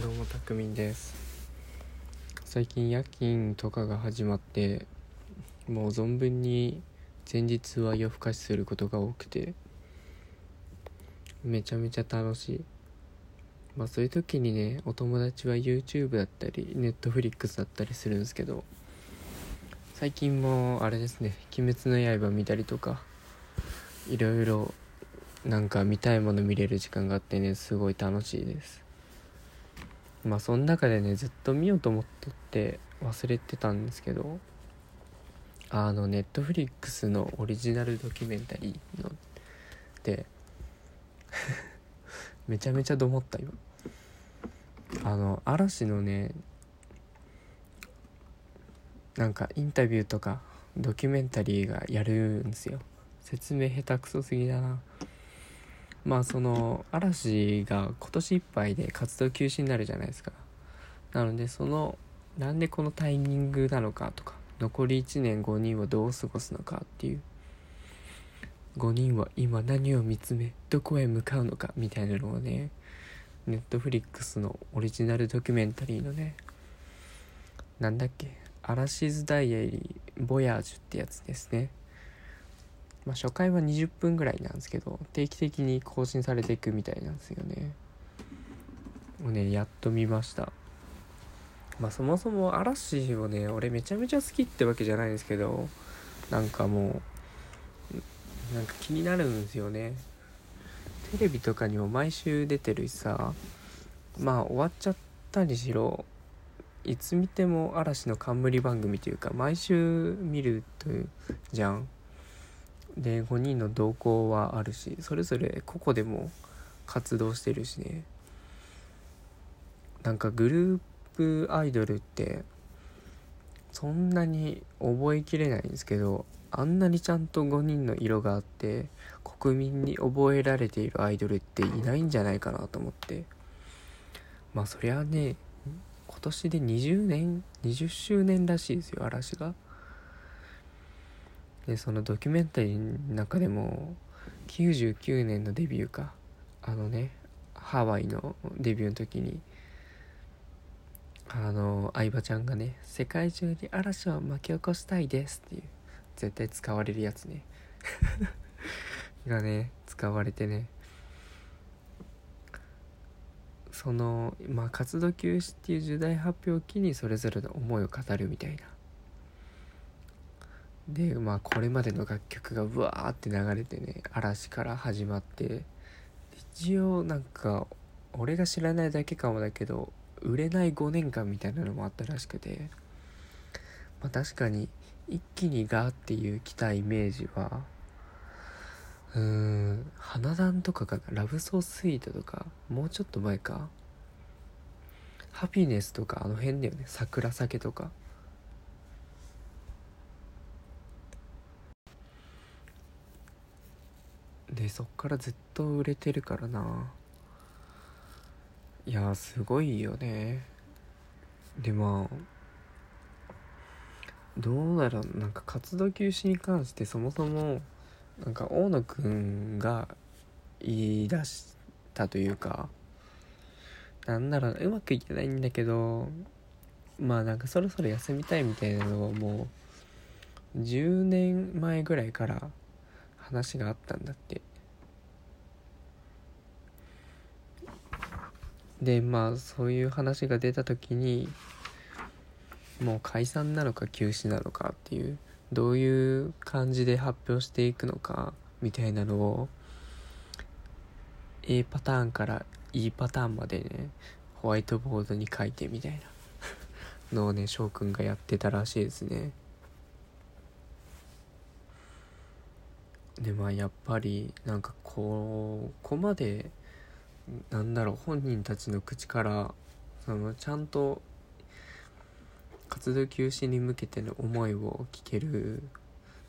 どうもたくみです。最近夜勤とかが始まってもう存分に前日は夜更かしすることが多くてめちゃめちゃ楽しい。まあそういう時にねお友達は YouTube だったり Netflix だったりするんですけど最近もあれですね「鬼滅の刃」見たりとかいろいろなんか見たいもの見れる時間があってねすごい楽しいです。まあその中でねずっと見ようと思っとって忘れてたんですけどあのネットフリックスのオリジナルドキュメンタリーので めちゃめちゃどもった今あの嵐のねなんかインタビューとかドキュメンタリーがやるんですよ。説明下手くそすぎだな。まあその嵐が今年いっぱいで活動休止になるじゃないですか。なのでそのなんでこのタイミングなのかとか残り1年5人はどう過ごすのかっていう。5人は今何を見つめどこへ向かうのかみたいなのをねネットフリックスのオリジナルドキュメンタリーのねなんだっけアラシズ・ダイアリー・ボヤージュってやつですね。まあ、初回は20分ぐらいなんですけど定期的に更新されていくみたいなんですよね。もうねやっと見ました。まあそもそも嵐をね俺めちゃめちゃ好きってわけじゃないんですけどなんかもうなんか気になるんですよね。テレビとかにも毎週出てるしさまあ終わっちゃったにしろいつ見ても嵐の冠番組というか毎週見るとじゃん。で5人の動向はあるしそれぞれ個々でも活動してるしねなんかグループアイドルってそんなに覚えきれないんですけどあんなにちゃんと5人の色があって国民に覚えられているアイドルっていないんじゃないかなと思ってまあそりゃね今年で20年20周年らしいですよ嵐が。でそのドキュメンタリーの中でも99年のデビューか。あのねハワイのデビューの時に。あの相葉ちゃんがね「世界中に嵐を巻き起こしたいです」っていう絶対使われるやつね。がね使われてね。そのまあ活動休止っていう重大発表を機にそれぞれの思いを語るみたいな。でまあこれまでの楽曲がうわーって流れてね嵐から始まって。一応なんか俺が知らないだけかもだけど売れない5年間みたいなのもあったらしくて。まあ確かに一気にガーっていう来たイメージはうーん花壇とかかなラブソースイートとかもうちょっと前か。ハピネスとかあの辺だよね。桜酒とか。でそっからずっと売れてるからな。いやすごいよね。でまあどうだろう。なんか活動休止に関してそもそもなんか大野くんが言い出したというかなんだろううまくいけないんだけどまあなんかそろそろ休みたいみたいなのはもう10年前ぐらいから話があったんだって。でまあそういう話が出た時にもう解散なのか休止なのかっていうどういう感じで発表していくのかみたいなのを A パターンから E パターンまでねホワイトボードに書いてみたいな。のをね翔くんがやってたらしいですね。でまあやっぱりなんかここまでなんだろう本人たちの口からそのちゃんと活動休止に向けての思いを聞ける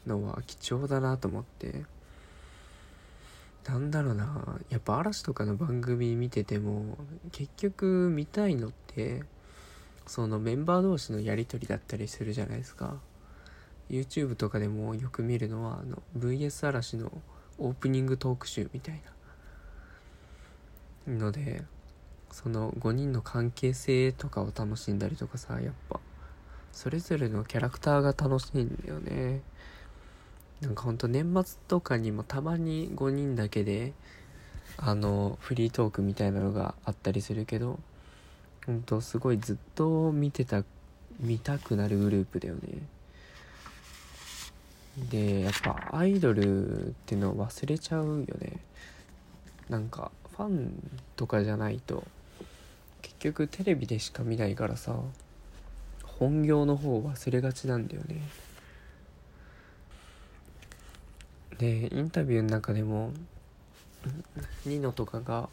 のは貴重だなと思ってなんだろうなやっぱ嵐とかの番組見てても結局見たいのってそのメンバー同士のやり取りだったりするじゃないですか。YouTube とかでもよく見るのはあの VS 嵐のオープニングトーク集みたいなのでその5人の関係性とかを楽しんだりとかさやっぱそれぞれのキャラクターが楽しいんだよね。なんかほんと年末とかにもたまに5人だけであのフリートークみたいなのがあったりするけどほんとすごいずっと見てた見たくなるグループだよね。でやっぱアイドルっていうのを忘れちゃうよね。なんかファンとかじゃないと結局テレビでしか見ないからさ本業の方を忘れがちなんだよね。でインタビューの中でもニノとかが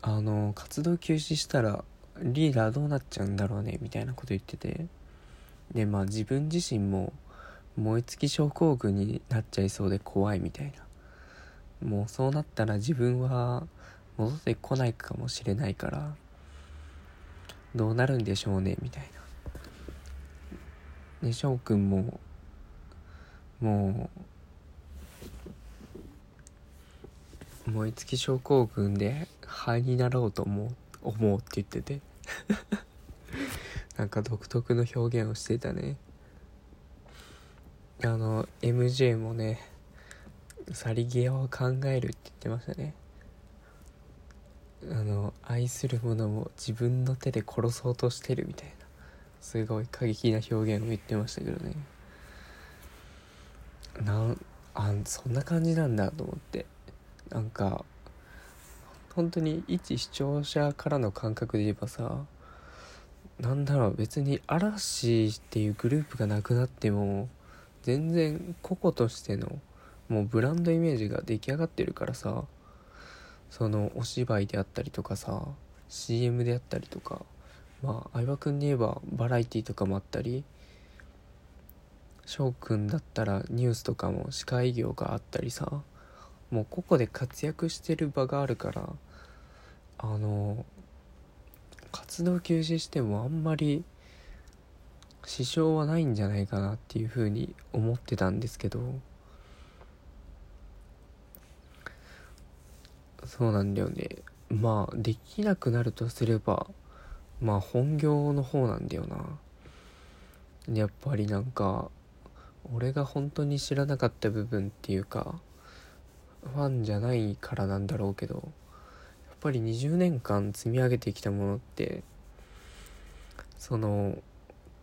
あの活動休止したらリーダーどうなっちゃうんだろうねみたいなこと言ってて。でまあ自分自身も燃え尽き症候群になっちゃいそうで怖いみたいな。もうそうなったら自分は戻ってこないかもしれないからどうなるんでしょうねみたいな。で翔くんももう燃え尽き症候群で灰になろうと思う思うって言ってて。なんか独特の表現をしてたね。あの MJ もね去り際を考えるって言ってましたね。あの愛する者も自分の手で殺そうとしてるみたいなすごい過激な表現を言ってましたけどね。なんあそんな感じなんだと思って。なんか本当に一視聴者からの感覚で言えばさなんだろう別に嵐っていうグループがなくなっても全然個々としてのもうブランドイメージが出来上がってるからさそのお芝居であったりとかさ CM であったりとかまあ相葉君で言えばバラエティとかもあったり翔くんだったらニュースとかも司会業があったりさもう個々で活躍してる場があるからあの活動休止してもあんまり支障はないんじゃないかなっていうふうに思ってたんですけど。そうなんだよね。まあできなくなるとすればまあ本業の方なんだよな。やっぱりなんか俺が本当に知らなかった部分っていうかファンじゃないからなんだろうけどやっぱり20年間積み上げてきたものってその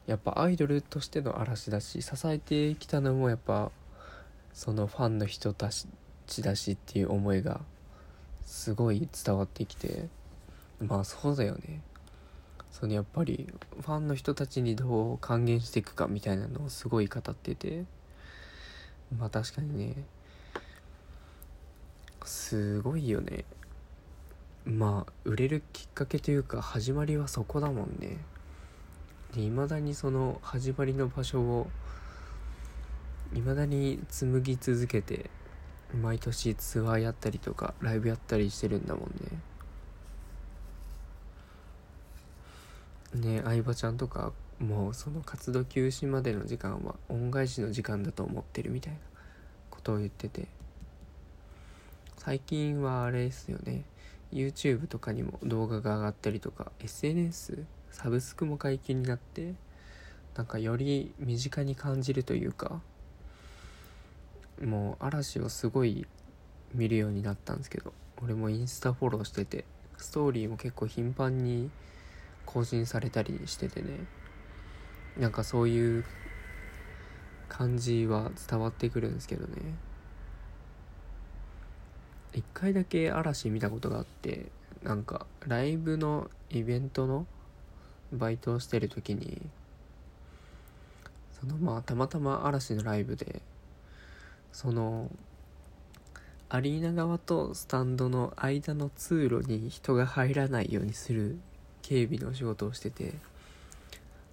やっぱアイドルとしての嵐だし支えてきたのもやっぱそのファンの人たちだしっていう思いがすごい伝わってきてまあそうだよね。そのやっぱりファンの人たちにどう還元していくかみたいなのをすごい語っててまあ確かにねすごいよね。まあ売れるきっかけというか始まりはそこだもんね。で未だにその始まりの場所を未だに紡ぎ続けて毎年ツアーやったりとかライブやったりしてるんだもんね。ね相葉ちゃんとかもうその活動休止までの時間は恩返しの時間だと思ってるみたいなことを言ってて。最近はあれですよね。YouTube とかにも動画が上がったりとか SNS サブスクも解禁になってなんかより身近に感じるというかもう嵐をすごい見るようになったんですけど俺もインスタフォローしててストーリーも結構頻繁に更新されたりしててねなんかそういう感じは伝わってくるんですけどね。一回だけ嵐見たことがあってなんかライブのイベントのバイトをしてる時にそのまあたまたま嵐のライブでそのアリーナ側とスタンドの間の通路に人が入らないようにする警備の仕事をしてて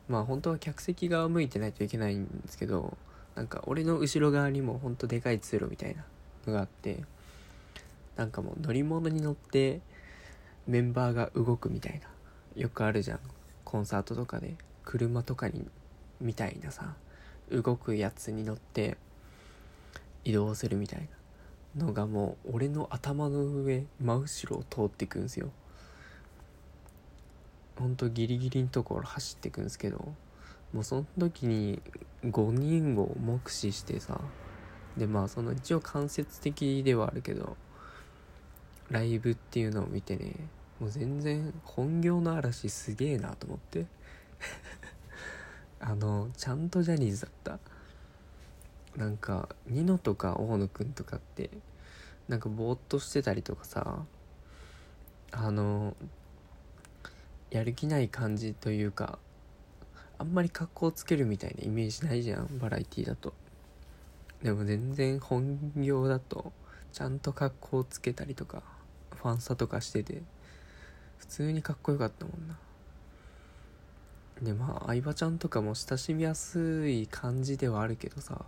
まあ本当は客席側向いてないといけないんですけどなんか俺の後ろ側にもほんとでかい通路みたいなのがあってなんかもう乗り物に乗ってメンバーが動くみたいなよくあるじゃん。コンサートとかで車とかにみたいなさ動くやつに乗って移動するみたいなのがもう俺の頭の上真後ろを通っていくんですよ。ほんとギリギリのところ走ってくんですけどもうその時に5人を目視してさでまあその一応間接的ではあるけどライブっていうのを見てねもう全然本業の嵐すげえなと思って。あのちゃんとジャニーズだった。なんかニノとか大野くんとかってなんかぼーっとしてたりとかさあのやる気ない感じというかあんまり格好つけるみたいなイメージないじゃんバラエティーだと。でも全然本業だとちゃんと格好つけたりとかファンサとかしてて。普通にかっこよかったもんな。でまあ相葉ちゃんとかも親しみやすい感じではあるけどさ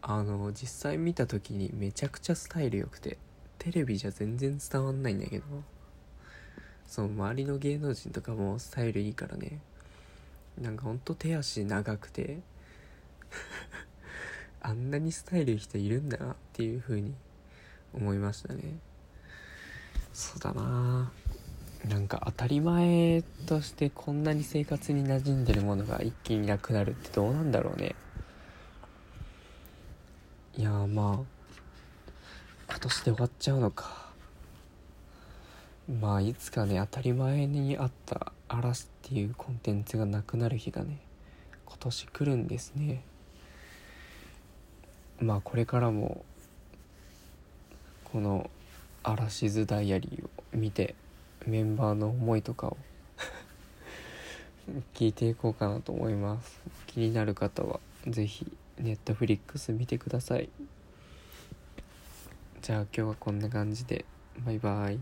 あの実際見た時にめちゃくちゃスタイル良くてテレビじゃ全然伝わんないんだけどそう周りの芸能人とかもスタイルいいからねなんかほんと手足長くて あんなにスタイルいい人いるんだなっていう風に思いましたね。そうだななんか当たり前としてこんなに生活に馴染んでるものが一気になくなるってどうなんだろうね。いやまあ今年で終わっちゃうのか。まあいつかね当たり前にあった嵐っていうコンテンツがなくなる日がね今年来るんですね。まあこれからもこの「嵐図ダイアリー」を見てメンバーの思いとかを 聞いていこうかなと思います。気になる方は是非ネットフリックス見てください。じゃあ今日はこんな感じで。バイバイ。